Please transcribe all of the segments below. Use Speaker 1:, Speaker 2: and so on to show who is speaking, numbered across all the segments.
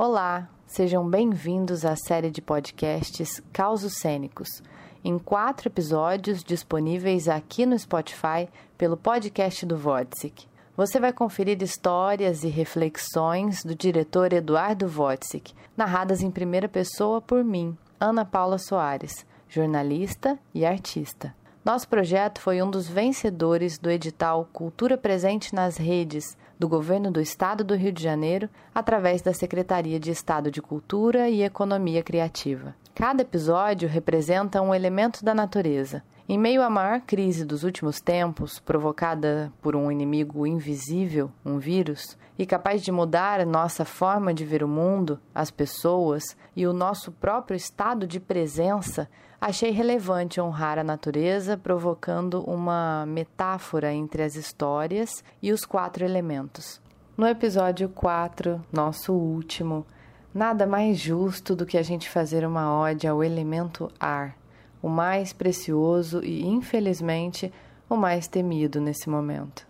Speaker 1: Olá, sejam bem-vindos à série de podcasts Causos Cênicos, em quatro episódios disponíveis aqui no Spotify pelo podcast do Vodsic. Você vai conferir histórias e reflexões do diretor Eduardo Vodsic, narradas em primeira pessoa por mim, Ana Paula Soares, jornalista e artista. Nosso projeto foi um dos vencedores do edital Cultura Presente nas Redes do Governo do Estado do Rio de Janeiro, através da Secretaria de Estado de Cultura e Economia Criativa. Cada episódio representa um elemento da natureza. Em meio à maior crise dos últimos tempos, provocada por um inimigo invisível, um vírus, e capaz de mudar nossa forma de ver o mundo, as pessoas e o nosso próprio estado de presença, achei relevante honrar a natureza, provocando uma metáfora entre as histórias e os quatro elementos. No episódio 4, nosso último, nada mais justo do que a gente fazer uma ode ao elemento ar o mais precioso e, infelizmente, o mais temido nesse momento.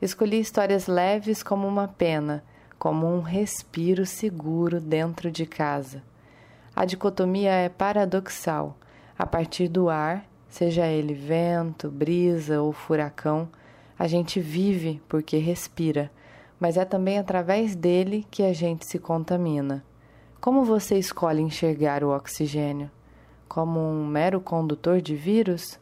Speaker 1: Escolhi histórias leves como uma pena, como um respiro seguro dentro de casa. A dicotomia é paradoxal. A partir do ar, seja ele vento, brisa ou furacão, a gente vive porque respira, mas é também através dele que a gente se contamina. Como você escolhe enxergar o oxigênio? Como um mero condutor de vírus,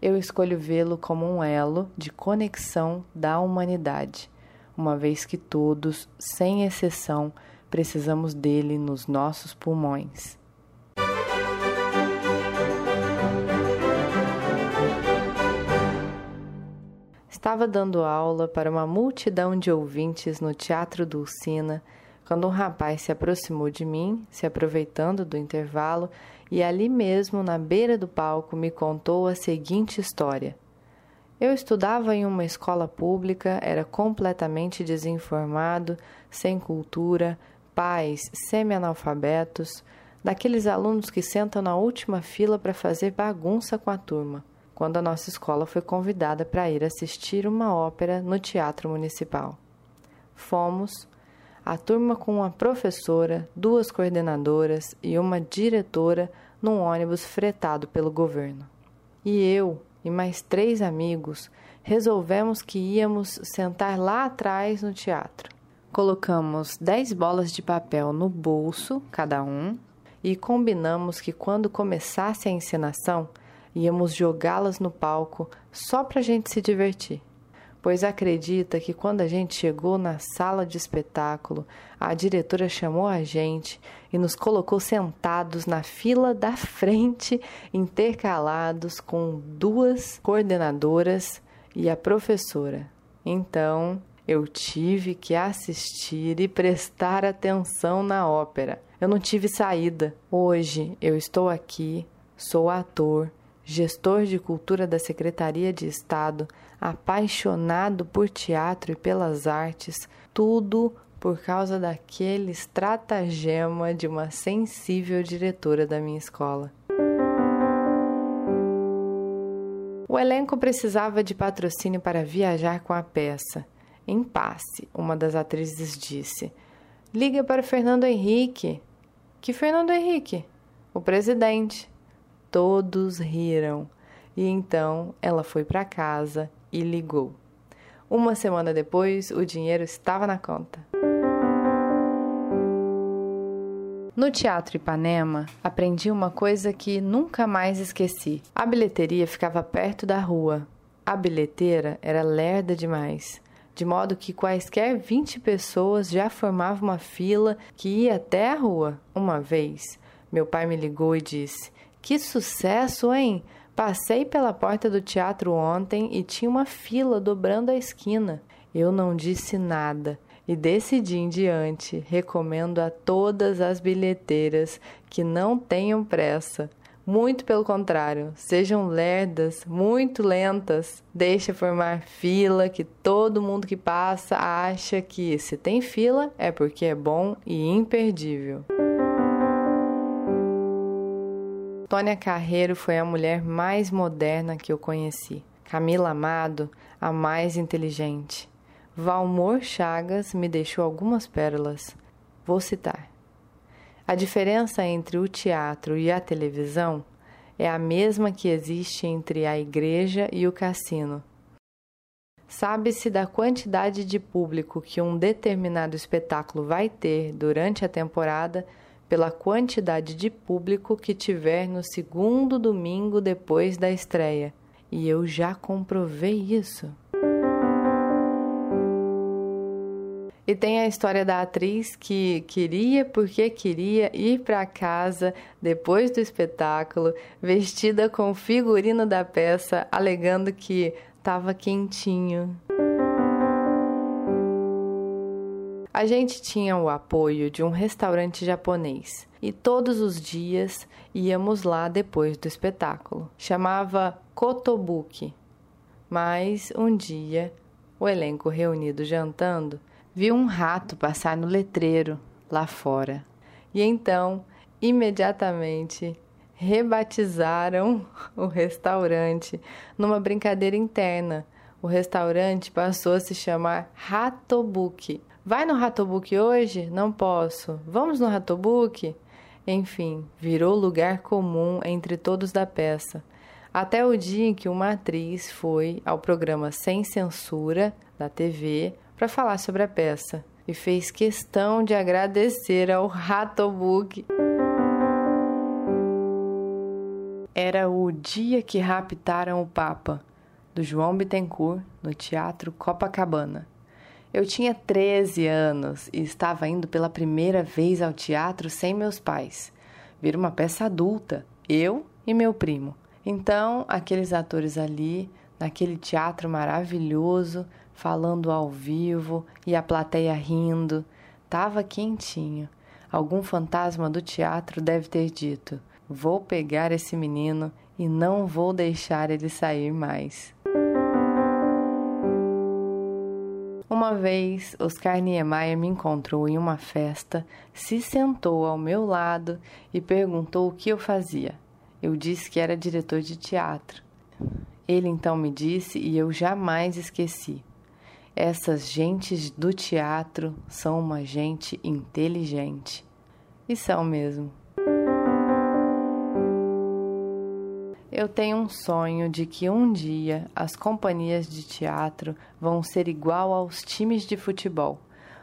Speaker 1: eu escolho vê-lo como um elo de conexão da humanidade, uma vez que todos, sem exceção, precisamos dele nos nossos pulmões. Estava dando aula para uma multidão de ouvintes no Teatro Dulcina quando um rapaz se aproximou de mim, se aproveitando do intervalo, e ali mesmo, na beira do palco, me contou a seguinte história. Eu estudava em uma escola pública, era completamente desinformado, sem cultura, pais semi-analfabetos, daqueles alunos que sentam na última fila para fazer bagunça com a turma, quando a nossa escola foi convidada para ir assistir uma ópera no Teatro Municipal. Fomos, a turma com uma professora, duas coordenadoras e uma diretora num ônibus fretado pelo governo. E eu e mais três amigos resolvemos que íamos sentar lá atrás no teatro. Colocamos dez bolas de papel no bolso, cada um, e combinamos que quando começasse a encenação, íamos jogá-las no palco só para a gente se divertir pois acredita que quando a gente chegou na sala de espetáculo, a diretora chamou a gente e nos colocou sentados na fila da frente, intercalados com duas coordenadoras e a professora. Então, eu tive que assistir e prestar atenção na ópera. Eu não tive saída. Hoje eu estou aqui, sou ator, gestor de cultura da Secretaria de Estado, apaixonado por teatro e pelas artes, tudo por causa daquele estratagema de uma sensível diretora da minha escola. O elenco precisava de patrocínio para viajar com a peça. Em passe, uma das atrizes disse: Liga para Fernando Henrique. Que Fernando Henrique? O presidente. Todos riram. E então ela foi para casa e ligou. Uma semana depois, o dinheiro estava na conta. No Teatro Ipanema, aprendi uma coisa que nunca mais esqueci. A bilheteria ficava perto da rua. A bilheteira era lerda demais, de modo que quaisquer 20 pessoas já formavam uma fila que ia até a rua. Uma vez, meu pai me ligou e disse: que sucesso, hein? Passei pela porta do teatro ontem e tinha uma fila dobrando a esquina. Eu não disse nada e decidi em diante recomendo a todas as bilheteiras que não tenham pressa. Muito pelo contrário, sejam lerdas, muito lentas. Deixa formar fila que todo mundo que passa acha que se tem fila é porque é bom e imperdível. Tônia Carreiro foi a mulher mais moderna que eu conheci. Camila Amado, a mais inteligente. Valmor Chagas me deixou algumas pérolas. Vou citar. A diferença entre o teatro e a televisão é a mesma que existe entre a igreja e o cassino. Sabe-se da quantidade de público que um determinado espetáculo vai ter durante a temporada pela quantidade de público que tiver no segundo domingo depois da estreia. E eu já comprovei isso. E tem a história da atriz que queria porque queria ir para casa depois do espetáculo, vestida com o figurino da peça, alegando que estava quentinho. A gente tinha o apoio de um restaurante japonês e todos os dias íamos lá depois do espetáculo. Chamava Kotobuki. Mas um dia, o elenco reunido jantando viu um rato passar no letreiro lá fora. E então, imediatamente, rebatizaram o restaurante numa brincadeira interna. O restaurante passou a se chamar Ratobuki. Vai no Ratobuki hoje? Não posso. Vamos no Ratobuki? Enfim, virou lugar comum entre todos da peça. Até o dia em que uma atriz foi ao programa Sem Censura da TV para falar sobre a peça e fez questão de agradecer ao Ratobook. Era o dia que raptaram o Papa, do João Bittencourt, no Teatro Copacabana. Eu tinha 13 anos e estava indo pela primeira vez ao teatro sem meus pais. Vir uma peça adulta, eu e meu primo. Então, aqueles atores ali, naquele teatro maravilhoso, falando ao vivo e a plateia rindo. Tava quentinho. Algum fantasma do teatro deve ter dito: Vou pegar esse menino e não vou deixar ele sair mais. Uma vez, Oscar Niemeyer me encontrou em uma festa, se sentou ao meu lado e perguntou o que eu fazia. Eu disse que era diretor de teatro. Ele então me disse e eu jamais esqueci. Essas gentes do teatro são uma gente inteligente. E são mesmo. Eu tenho um sonho de que um dia as companhias de teatro vão ser igual aos times de futebol,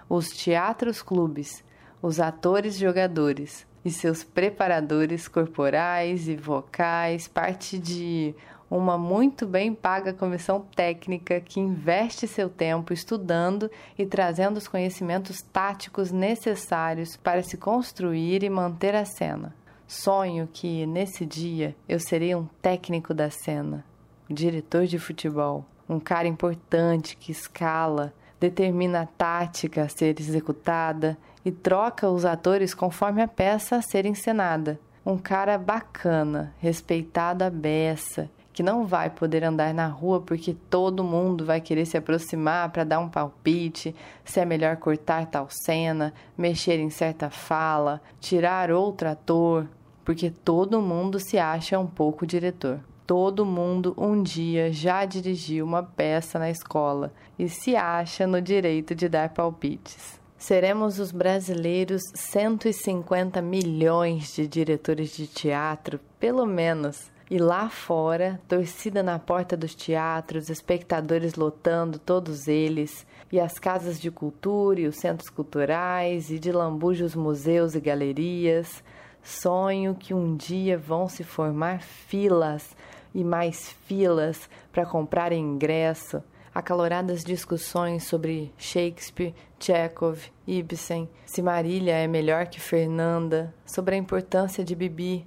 Speaker 1: os teatros clubes, os atores jogadores e seus preparadores corporais e vocais, parte de uma muito bem paga comissão técnica que investe seu tempo estudando e trazendo os conhecimentos táticos necessários para se construir e manter a cena. Sonho que, nesse dia, eu serei um técnico da cena, um diretor de futebol, um cara importante que escala, determina a tática a ser executada e troca os atores conforme a peça a ser encenada. Um cara bacana, respeitado à beça que não vai poder andar na rua porque todo mundo vai querer se aproximar para dar um palpite, se é melhor cortar tal cena, mexer em certa fala, tirar outro ator, porque todo mundo se acha um pouco diretor. Todo mundo um dia já dirigiu uma peça na escola e se acha no direito de dar palpites. Seremos os brasileiros 150 milhões de diretores de teatro, pelo menos e lá fora, torcida na porta dos teatros, espectadores lotando todos eles, e as casas de cultura e os centros culturais, e de lambuja os museus e galerias. Sonho que um dia vão se formar filas e mais filas para comprar ingresso, acaloradas discussões sobre Shakespeare, Chekhov, Ibsen, se Marília é melhor que Fernanda, sobre a importância de Bibi,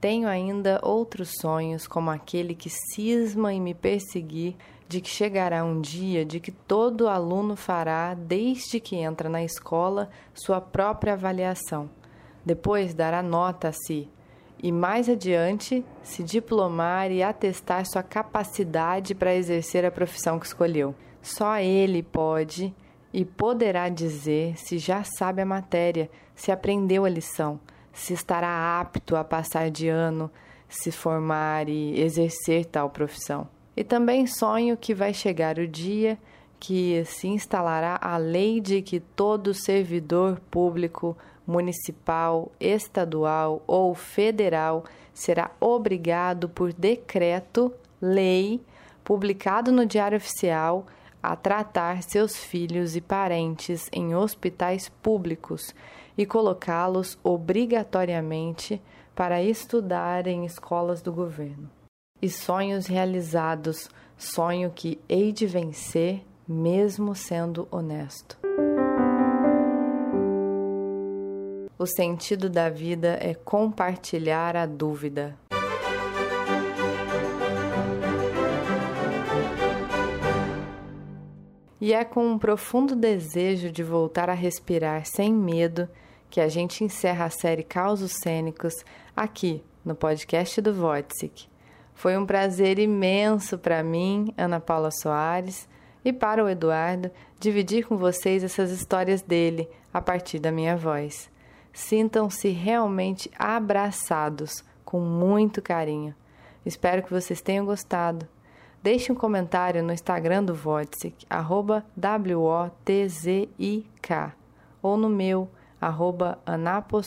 Speaker 1: tenho ainda outros sonhos, como aquele que cisma em me perseguir, de que chegará um dia de que todo aluno fará, desde que entra na escola, sua própria avaliação. Depois dará nota a si, e mais adiante se diplomar e atestar sua capacidade para exercer a profissão que escolheu. Só ele pode e poderá dizer se já sabe a matéria, se aprendeu a lição se estará apto a passar de ano, se formar e exercer tal profissão. E também sonho que vai chegar o dia que se instalará a lei de que todo servidor público municipal, estadual ou federal será obrigado por decreto, lei, publicado no Diário Oficial, a tratar seus filhos e parentes em hospitais públicos e colocá-los obrigatoriamente para estudar em escolas do governo. E sonhos realizados, sonho que hei de vencer, mesmo sendo honesto. O sentido da vida é compartilhar a dúvida. E é com um profundo desejo de voltar a respirar sem medo que a gente encerra a série Causos Cênicos aqui no podcast do Wojcik. Foi um prazer imenso para mim, Ana Paula Soares, e para o Eduardo dividir com vocês essas histórias dele a partir da minha voz. Sintam-se realmente abraçados com muito carinho. Espero que vocês tenham gostado. Deixe um comentário no Instagram do Wotzik, arroba W-O-T-Z-I-K, ou no meu, arroba Anapo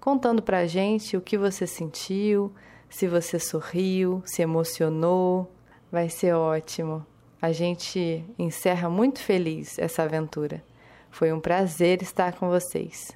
Speaker 1: contando pra gente o que você sentiu, se você sorriu, se emocionou. Vai ser ótimo. A gente encerra muito feliz essa aventura. Foi um prazer estar com vocês.